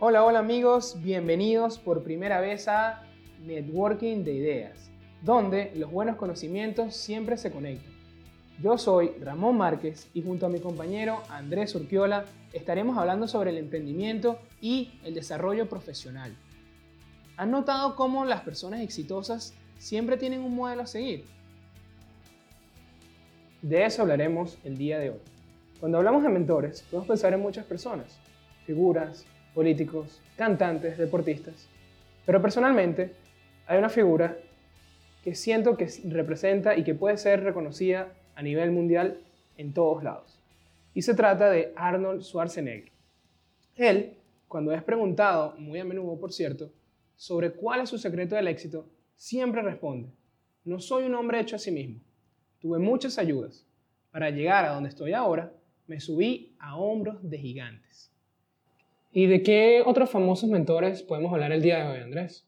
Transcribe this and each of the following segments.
Hola, hola amigos, bienvenidos por primera vez a Networking de Ideas, donde los buenos conocimientos siempre se conectan. Yo soy Ramón Márquez y junto a mi compañero Andrés Urquiola estaremos hablando sobre el emprendimiento y el desarrollo profesional. ¿Han notado cómo las personas exitosas siempre tienen un modelo a seguir? De eso hablaremos el día de hoy. Cuando hablamos de mentores, podemos pensar en muchas personas, figuras, políticos, cantantes, deportistas. Pero personalmente hay una figura que siento que representa y que puede ser reconocida a nivel mundial en todos lados. Y se trata de Arnold Schwarzenegger. Él, cuando es preguntado, muy a menudo por cierto, sobre cuál es su secreto del éxito, siempre responde, no soy un hombre hecho a sí mismo. Tuve muchas ayudas. Para llegar a donde estoy ahora, me subí a hombros de gigantes. ¿Y de qué otros famosos mentores podemos hablar el día de hoy, Andrés?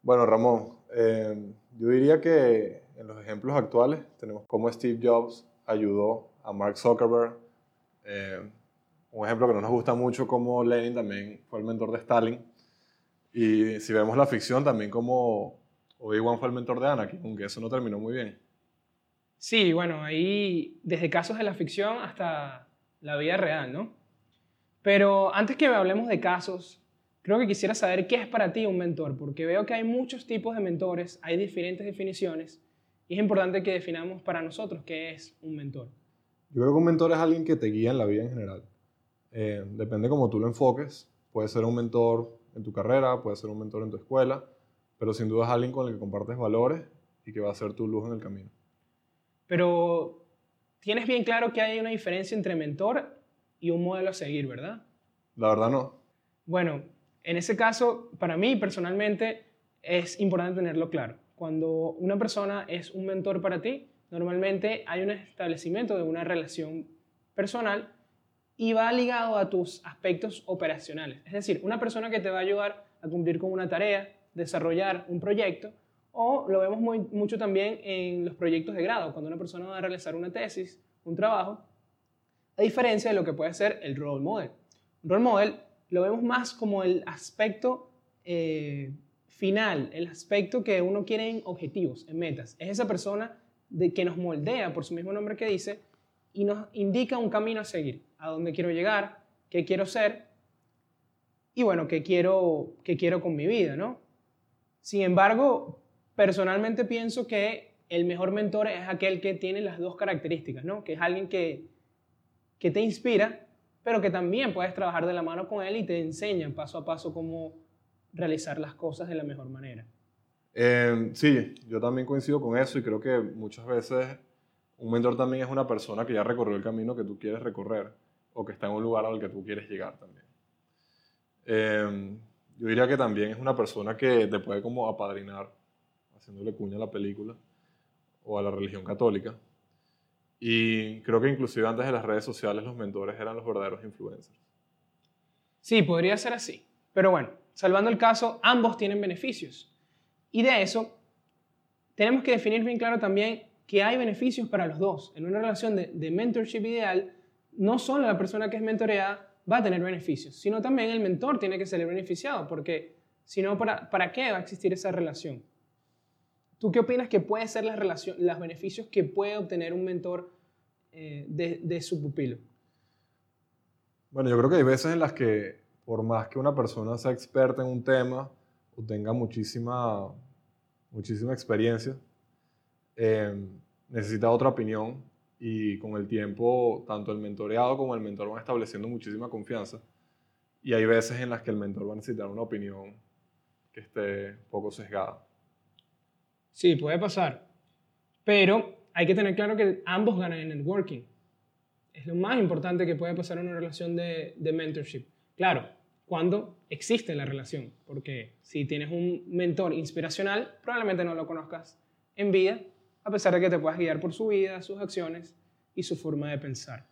Bueno, Ramón, eh, yo diría que en los ejemplos actuales tenemos cómo Steve Jobs ayudó a Mark Zuckerberg. Eh, un ejemplo que no nos gusta mucho, como Lenin también fue el mentor de Stalin. Y si vemos la ficción, también como Obi-Wan fue el mentor de Anakin, aunque eso no terminó muy bien. Sí, bueno, ahí desde casos de la ficción hasta la vida real, ¿no? Pero antes que hablemos de casos, creo que quisiera saber qué es para ti un mentor, porque veo que hay muchos tipos de mentores, hay diferentes definiciones, y es importante que definamos para nosotros qué es un mentor. Yo creo que un mentor es alguien que te guía en la vida en general. Eh, depende cómo tú lo enfoques. Puede ser un mentor en tu carrera, puede ser un mentor en tu escuela, pero sin duda es alguien con el que compartes valores y que va a ser tu luz en el camino. Pero tienes bien claro que hay una diferencia entre mentor y un modelo a seguir, ¿verdad? La verdad no. Bueno, en ese caso, para mí personalmente es importante tenerlo claro. Cuando una persona es un mentor para ti, normalmente hay un establecimiento de una relación personal y va ligado a tus aspectos operacionales. Es decir, una persona que te va a ayudar a cumplir con una tarea, desarrollar un proyecto, o lo vemos muy, mucho también en los proyectos de grado, cuando una persona va a realizar una tesis, un trabajo, a diferencia de lo que puede ser el role model. Un role model lo vemos más como el aspecto eh, final, el aspecto que uno quiere en objetivos, en metas. Es esa persona de, que nos moldea, por su mismo nombre que dice, y nos indica un camino a seguir, a dónde quiero llegar, qué quiero ser y bueno, qué quiero, qué quiero con mi vida, ¿no? Sin embargo, personalmente pienso que el mejor mentor es aquel que tiene las dos características, ¿no? Que es alguien que, que te inspira, pero que también puedes trabajar de la mano con él y te enseña paso a paso cómo realizar las cosas de la mejor manera. Eh, sí, yo también coincido con eso y creo que muchas veces un mentor también es una persona que ya recorrió el camino que tú quieres recorrer o que está en un lugar al que tú quieres llegar también. Eh, yo diría que también es una persona que te puede como apadrinar haciéndole cuña a la película o a la religión católica. Y creo que inclusive antes de las redes sociales los mentores eran los verdaderos influencers. Sí, podría ser así. Pero bueno, salvando el caso, ambos tienen beneficios. Y de eso, tenemos que definir bien claro también que hay beneficios para los dos. En una relación de, mentorship ideal, no solo la persona que es mentoreada va a tener beneficios, sino también el mentor tiene que ser beneficiado, porque si no, ¿para, ¿para qué va a existir esa relación? ¿Tú qué opinas que puede ser la relación, los beneficios que puede obtener un mentor eh, de, su pupilo? Bueno, yo creo que hay veces en las que, por más que una persona sea experta en un tema o tenga muchísima, muchísima experiencia, eh, necesita otra opinión y con el tiempo, tanto el mentoreado como el mentor van estableciendo muchísima confianza. Y hay veces en las que el mentor va a necesitar una opinión que esté poco sesgada. Sí, puede pasar. Pero hay que tener claro que ambos ganan en networking. Es lo más importante que puede pasar en una relación de, mentorship. Claro, cuando existe la relación. Porque si tienes un mentor inspiracional, probablemente no lo conozcas en vida, a pesar de que te puedas guiar por su vida, sus acciones y su forma de pensar.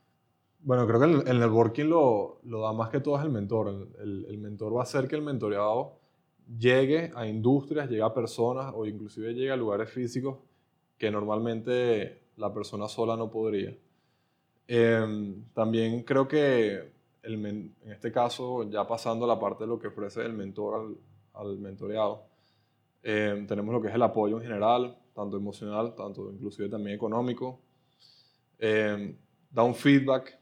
Bueno, creo que el, el networking lo, da más que todo el mentor. El mentor va a hacer que el mentoreado llegue a industrias, llegue a personas o inclusive llegue a lugares físicos que normalmente la persona sola no podría. Eh, también creo que el en este caso, ya pasando a la parte de lo que ofrece el mentor al, al mentoreado, eh, tenemos lo que es el apoyo en general, tanto emocional, tanto inclusive también económico. Eh, da un feedback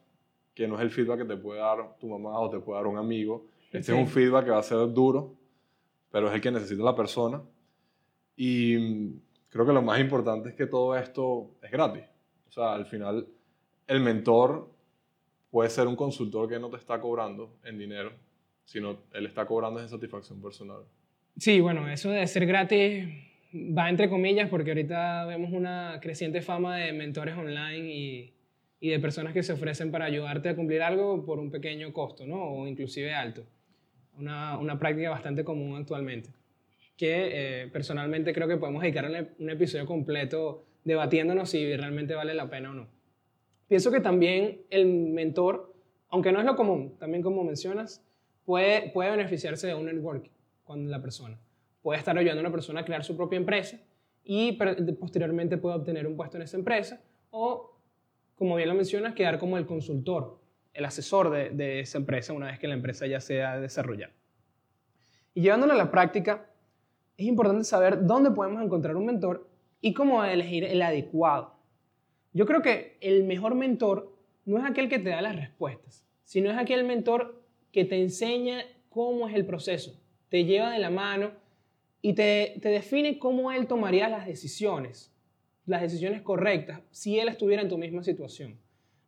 que no es el feedback que te puede dar tu mamá o te puede dar un amigo. Este es un feedback que va a ser duro, pero es el que necesita la persona. Y creo que lo más importante es que todo esto es gratis. O sea, al final el mentor puede ser un consultor que no te está cobrando en dinero, sino él está cobrando en satisfacción personal. Sí, bueno, eso de ser gratis va entre comillas porque ahorita vemos una creciente fama de mentores online y, y, de personas que se ofrecen para ayudarte a cumplir algo por un pequeño costo, ¿no? O inclusive alto. Una, una práctica bastante común actualmente. Que eh, personalmente creo que podemos dedicar un episodio completo debatiéndonos si realmente vale la pena o no. Pienso que también el mentor, aunque no es lo común, también como mencionas, puede, puede beneficiarse de un networking con la persona puede estar ayudando a una persona a crear su propia empresa y posteriormente puede obtener un puesto en esa empresa o, como bien lo mencionas, quedar como el consultor, el asesor de, esa empresa una vez que la empresa ya sea desarrollada. Y llevándolo a la práctica, es importante saber dónde podemos encontrar un mentor y cómo elegir el adecuado. Yo creo que el mejor mentor no es aquel que te da las respuestas, sino es aquel mentor que te enseña cómo es el proceso, te lleva de la mano y te, define cómo él tomaría las decisiones, las decisiones correctas, si él estuviera en tu misma situación.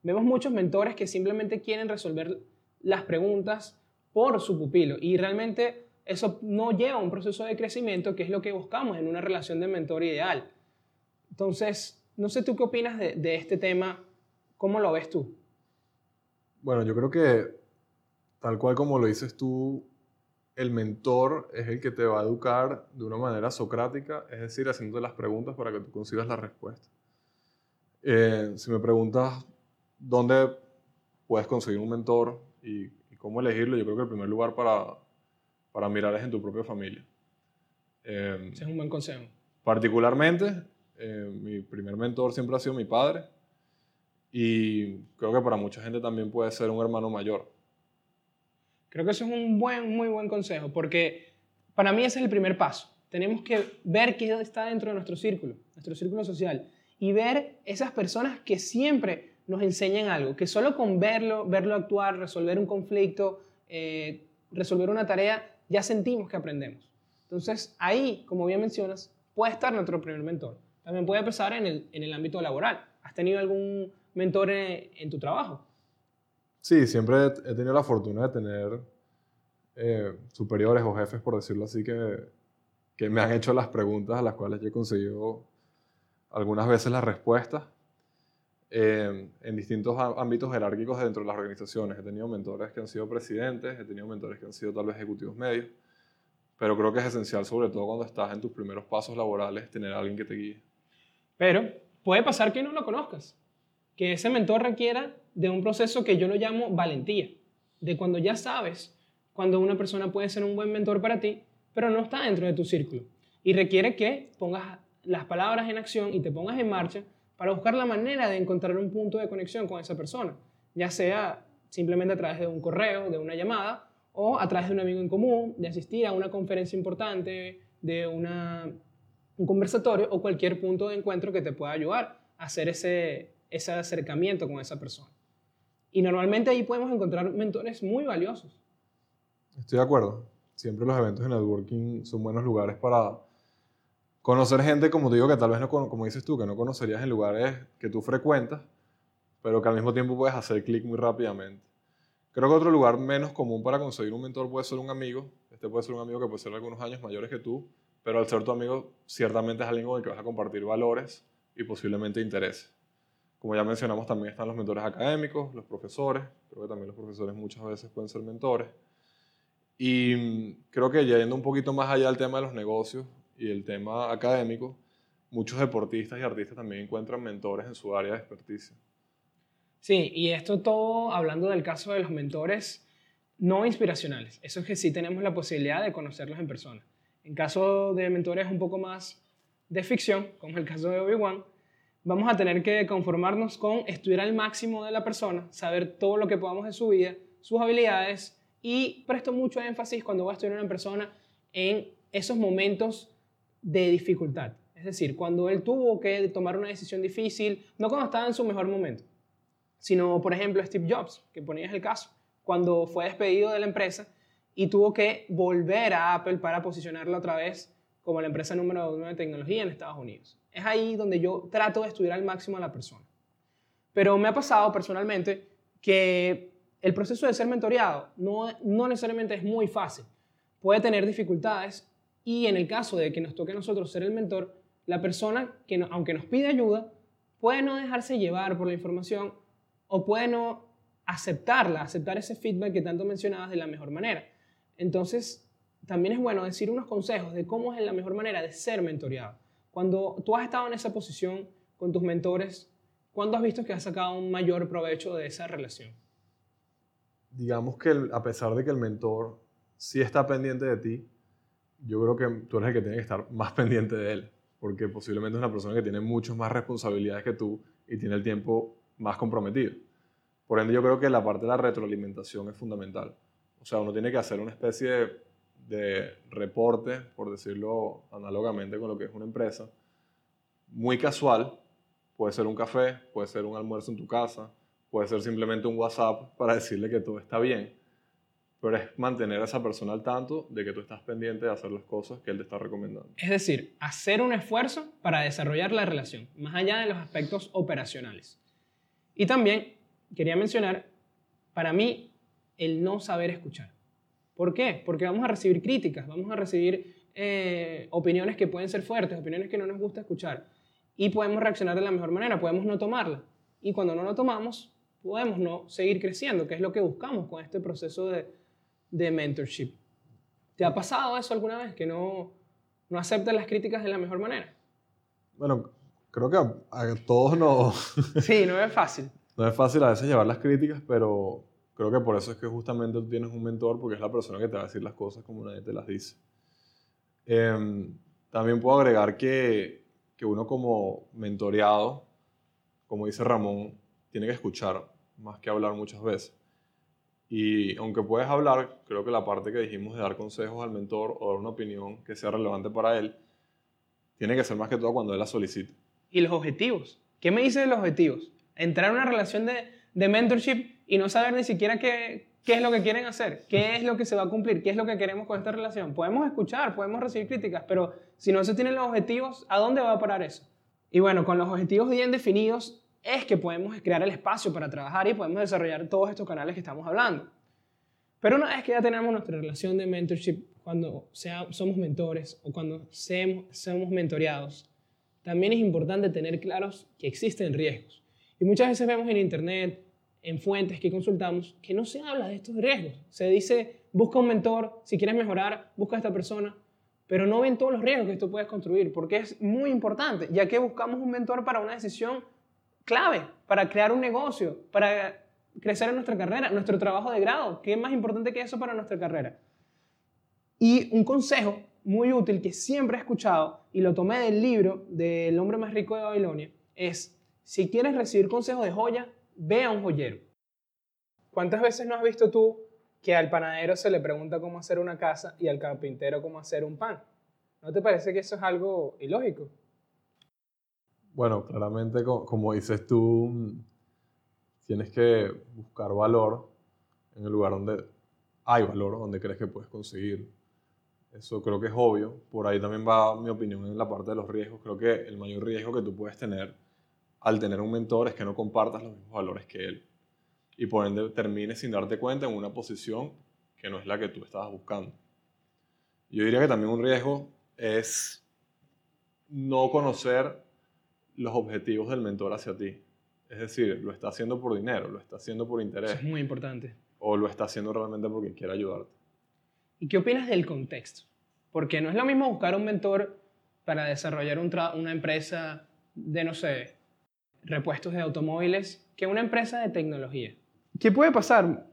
Vemos muchos mentores que simplemente quieren resolver las preguntas por su pupilo y realmente eso no lleva a un proceso de crecimiento que es lo que buscamos en una relación de mentor ideal. Entonces, no sé tú qué opinas de, este tema, ¿cómo lo ves tú? Bueno, yo creo que tal cual como lo dices tú, el mentor es el que te va a educar de una manera socrática, es decir, haciéndote las preguntas para que tú consigas la respuesta. Eh, si me preguntas dónde puedes conseguir un mentor y, cómo elegirlo, yo creo que el primer lugar para, para mirar es en tu propia familia. Eh, Ese es un buen consejo. Particularmente, eh, mi primer mentor siempre ha sido mi padre y creo que para mucha gente también puede ser un hermano mayor. Creo que eso es un buen, muy buen consejo, porque para mí ese es el primer paso. Tenemos que ver qué está dentro de nuestro círculo, nuestro círculo social, y ver esas personas que siempre nos enseñan algo, que solo con verlo, verlo actuar, resolver un conflicto, eh, resolver una tarea, ya sentimos que aprendemos. Entonces, ahí, como bien mencionas, puede estar nuestro primer mentor. También puede empezar en el, en el ámbito laboral. ¿Has tenido algún mentor en tu trabajo? Sí, siempre he tenido la fortuna de tener eh, superiores o jefes, por decirlo así, que, que me han hecho las preguntas a las cuales yo he conseguido algunas veces las respuestas eh, en distintos ámbitos jerárquicos dentro de las organizaciones. He tenido mentores que han sido presidentes, he tenido mentores que han sido tal vez ejecutivos medios, pero creo que es esencial, sobre todo cuando estás en tus primeros pasos laborales, tener a alguien que te guíe. Pero puede pasar que no lo conozcas que ese mentor requiera de un proceso que yo lo llamo valentía, de cuando ya sabes cuando una persona puede ser un buen mentor para ti, pero no está dentro de tu círculo. Y requiere que pongas las palabras en acción y te pongas en marcha para buscar la manera de encontrar un punto de conexión con esa persona, ya sea simplemente a través de un correo, de una llamada, o a través de un amigo en común, de asistir a una conferencia importante, de un conversatorio o cualquier punto de encuentro que te pueda ayudar a hacer ese, ese acercamiento con esa persona. Y normalmente ahí podemos encontrar mentores muy valiosos. Estoy de acuerdo. Siempre los eventos de networking son buenos lugares para conocer gente, como te digo, que tal vez no, como dices tú, que no conocerías en lugares que tú frecuentas, pero que al mismo tiempo puedes hacer clic muy rápidamente. Creo que otro lugar menos común para conseguir un mentor puede ser un amigo. Este puede ser un amigo que puede ser algunos años mayores que tú, pero al ser tu amigo, ciertamente es alguien con el que vas a compartir valores y posiblemente intereses. Como ya mencionamos, también están los mentores académicos, los profesores. Creo que también los profesores muchas veces pueden ser mentores. Y mm, creo que yendo un poquito más allá del tema de los negocios y el tema académico, muchos deportistas y artistas también encuentran mentores en su área de experticia. Sí, y esto todo hablando del caso de los mentores no inspiracionales. Eso es que sí tenemos la posibilidad de conocerlos en persona. En caso de mentores un poco más de ficción, como el caso de Obi-Wan, vamos a tener que conformarnos con estudiar al máximo de la persona, saber todo lo que podamos de su vida, sus habilidades y presto mucho énfasis cuando voy a estudiar a una persona en esos momentos de dificultad. Es decir, cuando él tuvo que tomar una decisión difícil, no cuando estaba en su mejor momento, sino, por ejemplo, Steve Jobs, que ponías el caso, cuando fue despedido de la empresa y tuvo que volver a Apple para posicionarlo otra vez como la empresa número uno de tecnología en Estados Unidos. Es ahí donde yo trato de estudiar al máximo a la persona. Pero me ha pasado personalmente que el proceso de ser mentoreado no, no necesariamente es muy fácil. Puede tener dificultades y en el caso de que nos toque a nosotros ser el mentor, la persona que aunque nos pide ayuda, puede no dejarse llevar por la información o puede no aceptarla, aceptar ese feedback que tanto mencionabas de la mejor manera. Entonces, también es bueno decir unos consejos de cómo es la mejor manera de ser mentoreado. Cuando tú has estado en esa posición con tus mentores, ¿cuándo has visto que has sacado un mayor provecho de esa relación? Digamos que a pesar de que el mentor sí está pendiente de ti, yo creo que tú eres el que tiene que estar más pendiente de él, porque posiblemente es una persona que tiene muchas más responsabilidades que tú y tiene el tiempo más comprometido. Por ende, yo creo que la parte de la retroalimentación es fundamental. O sea, uno tiene que hacer una especie de, de reporte, por decirlo análogamente con lo que es una empresa, muy casual. Puede ser un café, puede ser un almuerzo en tu casa, puede ser simplemente un WhatsApp para decirle que todo está bien pero es mantener a esa persona al tanto de que tú estás pendiente de hacer las cosas que él te está recomendando. Es decir, hacer un esfuerzo para desarrollar la relación, más allá de los aspectos operacionales. Y también quería mencionar, para mí, el no saber escuchar. ¿Por qué? Porque vamos a recibir críticas, vamos a recibir eh, opiniones que pueden ser fuertes, opiniones que no nos gusta escuchar. Y podemos reaccionar de la mejor manera, podemos no tomarla. Y cuando no lo tomamos, podemos no seguir creciendo, que es lo que buscamos con este proceso de, de mentorship. ¿Te ha pasado eso alguna vez? Que no, no aceptas las críticas de la mejor manera. Bueno, creo que a, todos no... Sí, no es fácil. no es fácil a veces llevar las críticas, pero creo que por eso es que justamente tú tienes un mentor, porque es la persona que te va a decir las cosas como nadie te las dice. Em, también puedo agregar que, que uno como mentoreado, como dice Ramón, tiene que escuchar más que hablar muchas veces. Y aunque puedes hablar, creo que la parte que dijimos de dar consejos al mentor o dar una opinión que sea relevante para él, tiene que ser más que todo cuando él la solicite. ¿Y los objetivos? ¿Qué me dice de los objetivos? Entrar en una relación de, de mentorship y no saber ni siquiera qué, qué es lo que quieren hacer, qué es lo que se va a cumplir, qué es lo que queremos con esta relación. Podemos escuchar, podemos recibir críticas, pero si no se tienen los objetivos, ¿a dónde va a parar eso? Y bueno, con los objetivos bien definidos, es que podemos crear el espacio para trabajar y podemos desarrollar todos estos canales que estamos hablando. Pero una vez que ya tenemos nuestra relación de mentorship, cuando sea, somos mentores o cuando seamos, somos mentoreados, también es importante tener claros que existen riesgos. Y muchas veces vemos en Internet, en fuentes que consultamos, que no se habla de estos riesgos. Se dice, busca un mentor, si quieres mejorar, busca a esta persona, pero no ven todos los riesgos que esto puedes construir, porque es muy importante, ya que buscamos un mentor para una decisión clave para crear un negocio, para crecer en nuestra carrera, nuestro trabajo de grado. ¿Qué es más importante que eso para nuestra carrera? Y un consejo muy útil que siempre he escuchado y lo tomé del libro del hombre más rico de Babilonia es, si quieres recibir consejo de joya, ve a un joyero. ¿Cuántas veces no has visto tú que al panadero se le pregunta cómo hacer una casa y al carpintero cómo hacer un pan? ¿No te parece que eso es algo ilógico? Bueno, claramente, como, dices tú, tienes que buscar valor en el lugar donde hay valor, donde crees que puedes conseguir. Eso creo que es obvio. Por ahí también va mi opinión en la parte de los riesgos. Creo que el mayor riesgo que tú puedes tener al tener un mentor es que no compartas los mismos valores que él. Y por ende termines sin darte cuenta en una posición que no es la que tú estabas buscando. Yo diría que también un riesgo es no conocer los objetivos del mentor hacia ti. Es decir, lo está haciendo por dinero, lo está haciendo por interés. Eso es muy importante. O lo está haciendo realmente porque quiere ayudarte. ¿Y qué opinas del contexto? Porque no es lo mismo buscar un mentor para desarrollar una empresa de, no sé, repuestos de automóviles que una empresa de tecnología. ¿Qué puede pasar,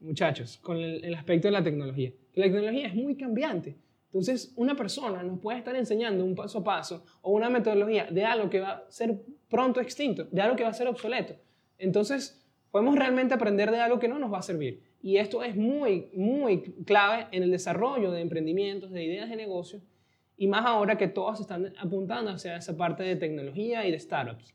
muchachos, con el, el aspecto de la tecnología? La tecnología es muy cambiante. Entonces, una persona nos puede estar enseñando un paso a paso o una metodología de algo que va a ser pronto extinto, de algo que va a ser obsoleto. Entonces, podemos realmente aprender de algo que no nos va a servir. Y esto es muy, muy clave en el desarrollo de emprendimientos, de ideas de negocios, y más ahora que todos están apuntando hacia esa parte de tecnología y de startups.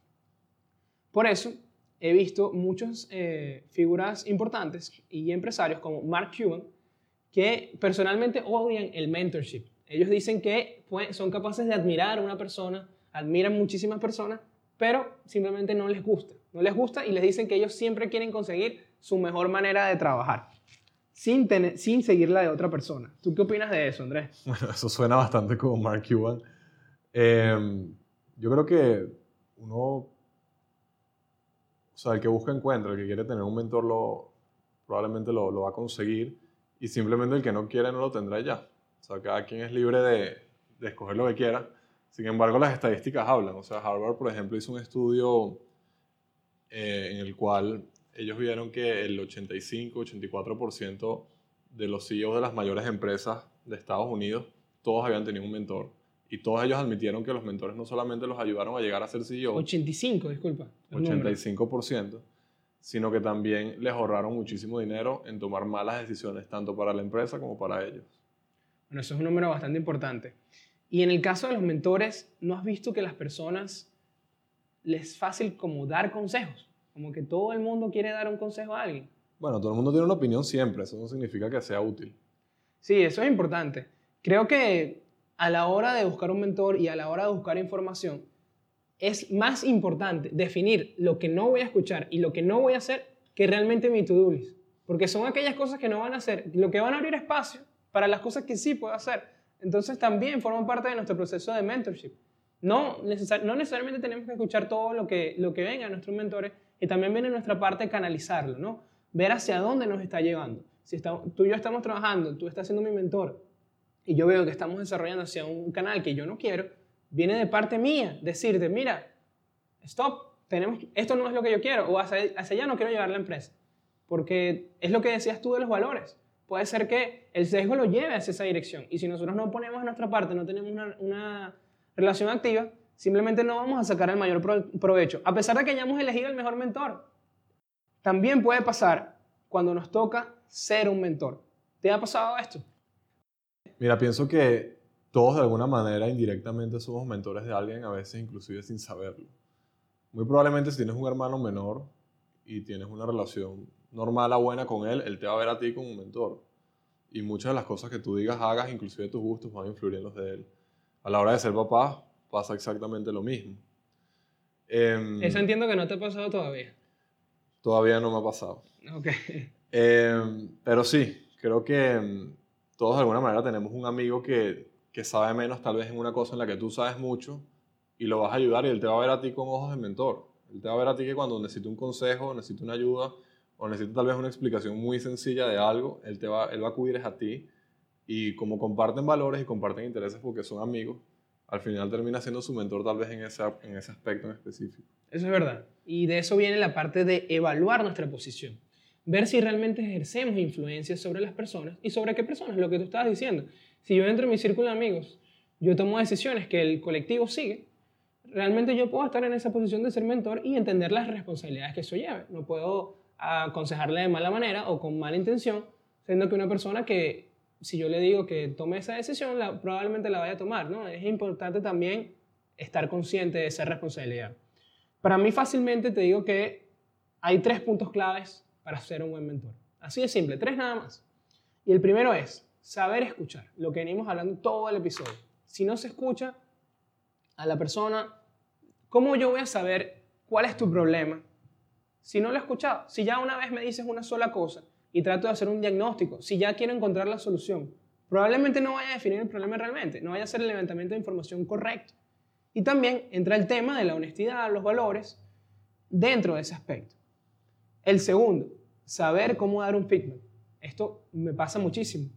Por eso, he visto muchas eh, figuras importantes y empresarios como Mark Cuban que personalmente odian el mentorship. Ellos dicen que son capaces de admirar a una persona, admiran muchísimas personas, pero simplemente no les gusta. No les gusta y les dicen que ellos siempre quieren conseguir su mejor manera de trabajar, sin, tener, sin seguir la de otra persona. ¿Tú qué opinas de eso, Andrés? Bueno, eso suena bastante como Mark Cuban. Em, yo creo que uno, o sea, el que busca encuentra, el que quiere tener un mentor, lo, probablemente lo, lo va a conseguir y simplemente el que no quiere no lo tendrá ya. O sea, cada quien es libre de, de escoger lo que quiera. Sin embargo, las estadísticas hablan. O sea, Harvard, por ejemplo, hizo un estudio eh, en el cual ellos vieron que el 85-84% de los CEOs de las mayores empresas de Estados Unidos, todos habían tenido un mentor. Y todos ellos admitieron que los mentores no solamente los ayudaron a llegar a ser CEO. 85, disculpa. 85%, sino que también les ahorraron muchísimo dinero en tomar malas decisiones, tanto para la empresa como para ellos. Bueno, eso es un número bastante importante. Y en el caso de los mentores, ¿no has visto que las personas les es fácil como dar consejos? Como que todo el mundo quiere dar un consejo a alguien. Bueno, todo el mundo tiene una opinión siempre, eso no significa que sea útil. Sí, eso es importante. Creo que a la hora de buscar un mentor y a la hora de buscar información, es más importante definir lo que no voy a escuchar y lo que no voy a hacer que realmente mi to-do list. Porque son aquellas cosas que no van a hacer, lo que van a abrir espacio para las cosas que sí puedo hacer. Entonces también forman parte de nuestro proceso de mentorship. No, necesariamente tenemos que escuchar todo lo que, lo que venga a nuestros mentores y también viene nuestra parte canalizarlo, ¿no? Ver hacia dónde nos está llevando. Si tú y yo estamos trabajando, tú estás siendo mi mentor y yo veo que estamos desarrollando hacia un canal que yo no quiero, viene de parte mía decirte, mira, stop, tenemos, esto no es lo que yo quiero o hacia, hacia allá no quiero llevar la empresa. Porque es lo que decías tú de los valores puede ser que el sesgo lo lleve hacia esa dirección. Y si nosotros no ponemos nuestra parte, no tenemos una, relación activa, simplemente no vamos a sacar el mayor provecho. A pesar de que hayamos elegido el mejor mentor. También puede pasar cuando nos toca ser un mentor. ¿Te ha pasado esto? Mira, pienso que todos de alguna manera indirectamente somos mentores de alguien, a veces inclusive sin saberlo. Muy probablemente si tienes un hermano menor y tienes una relación normal a buena con él, él te va a ver a ti como un mentor. Y muchas de las cosas que tú digas, hagas, inclusive tus gustos, van a influir en los de él. A la hora de ser papá, pasa exactamente lo mismo. Em, Eso entiendo que no te ha pasado todavía. Todavía no me ha pasado. Ok. Em, pero sí, creo que em, todos de alguna manera tenemos un amigo que, que sabe menos tal vez en una cosa en la que tú sabes mucho y lo vas a ayudar y él te va a ver a ti con ojos de mentor. Él te va a ver a ti que cuando necesite un consejo, necesite una ayuda, o necesita tal vez una explicación muy sencilla de algo, él, te va, él va a acudir a ti y como comparten valores y comparten intereses porque son amigos, al final termina siendo su mentor tal vez en ese, en ese aspecto en específico. Eso es verdad. Y de eso viene la parte de evaluar nuestra posición. Ver si realmente ejercemos influencia sobre las personas y sobre qué personas, lo que tú estabas diciendo. Si yo entro en mi círculo de amigos, yo tomo decisiones que el colectivo sigue, realmente yo puedo estar en esa posición de ser mentor y entender las responsabilidades que eso lleve. No puedo aconsejarle de mala manera o con mala intención, siendo que una persona que, si yo le digo que tome esa decisión, probablemente la vaya a tomar, ¿no? Es importante también estar consciente de esa responsabilidad. Para mí fácilmente te digo que hay tres puntos claves para ser un buen mentor. Así de simple, tres nada más. Y el primero es saber escuchar, lo que venimos hablando todo el episodio. Si no se escucha a la persona, ¿cómo yo voy a saber cuál es tu problema? si no lo he escuchado, si ya una vez me dices una sola cosa y trato de hacer un diagnóstico, si ya quiero encontrar la solución, probablemente no vaya a definir el problema realmente, no vaya a hacer el levantamiento de información correcto. Y también entra el tema de la honestidad, los valores, dentro de ese aspecto. El segundo, saber cómo dar un feedback. Esto me pasa muchísimo,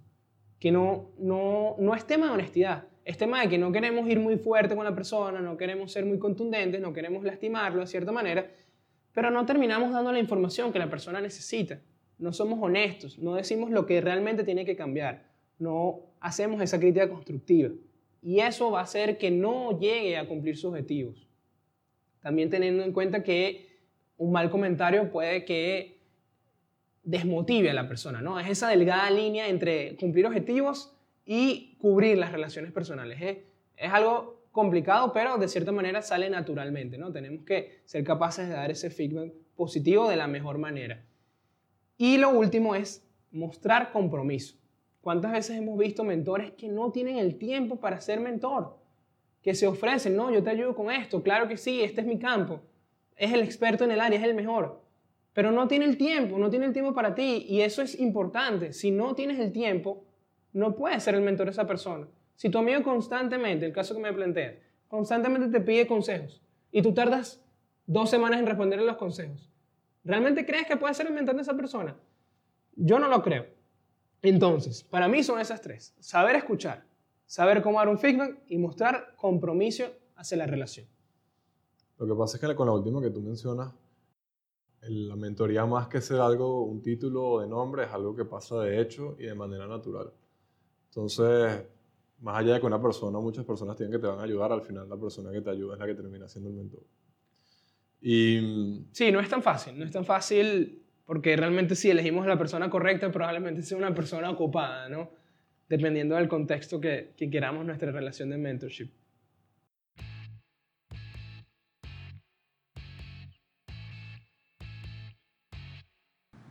que no, no, no es tema de honestidad, es tema de que no queremos ir muy fuerte con la persona, no queremos ser muy contundentes, no queremos lastimarlo de cierta manera, pero no terminamos dando la información que la persona necesita. No somos honestos, no decimos lo que realmente tiene que cambiar, no hacemos esa crítica constructiva. Y eso va a hacer que no llegue a cumplir sus objetivos. También teniendo en cuenta que un mal comentario puede que desmotive a la persona, ¿no? Es esa delgada línea entre cumplir objetivos y cubrir las relaciones personales. Es, algo complicado, pero de cierta manera sale naturalmente, ¿no? Tenemos que ser capaces de dar ese feedback positivo de la mejor manera. Y lo último es mostrar compromiso. ¿Cuántas veces hemos visto mentores que no tienen el tiempo para ser mentor? Que se ofrecen, no, yo te ayudo con esto, claro que sí, este es mi campo. Es el experto en el área, es el mejor. Pero no tiene el tiempo, no tiene el tiempo para ti. Y eso es importante. Si no tienes el tiempo, no puedes ser el mentor de esa persona. Si tu amigo constantemente, el caso que me planteas, constantemente te pide consejos y tú tardas dos semanas en responderle los consejos, ¿realmente crees que puedes ser el mentor de esa persona? Yo no lo creo. Entonces, para mí son esas tres. Saber escuchar, saber cómo dar un feedback y mostrar compromiso hacia la relación. Lo que pasa es que con la última que tú mencionas, la mentoría más que ser algo, un título de nombre, es algo que pasa de hecho y de manera natural. Entonces, más allá de que una persona, muchas personas tienen que te van a ayudar, al final la persona que te ayuda es la que termina siendo el mentor. Y... Sí, no es tan fácil, no es tan fácil porque realmente si elegimos la persona correcta, probablemente sea una persona ocupada, ¿no? Dependiendo del contexto que, que queramos nuestra relación de mentorship.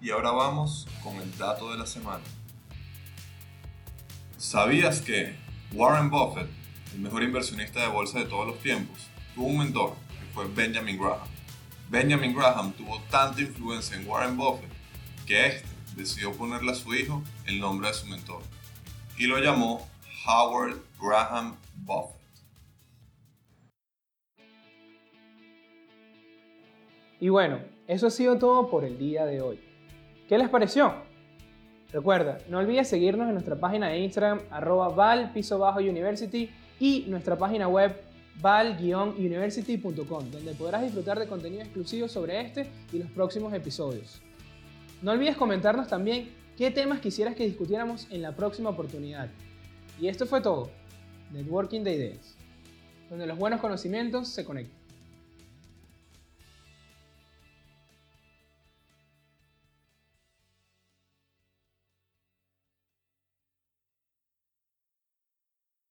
Y ahora vamos con el dato de la semana. ¿Sabías que Warren Buffett, el mejor inversionista de bolsa de todos los tiempos, tuvo un mentor que fue Benjamin Graham? Benjamin Graham tuvo tanta influencia en Warren Buffett que éste decidió ponerle a su hijo el nombre de su mentor y lo llamó Howard Graham Buffett. Y bueno, eso ha sido todo por el día de hoy. ¿Qué les pareció? Recuerda, no olvides seguirnos en nuestra página de Instagram, arroba val y nuestra página web val-university.com, donde podrás disfrutar de contenido exclusivo sobre este y los próximos episodios. No olvides comentarnos también qué temas quisieras que discutiéramos en la próxima oportunidad. Y esto fue todo. Networking de Ideas, donde los buenos conocimientos se conectan.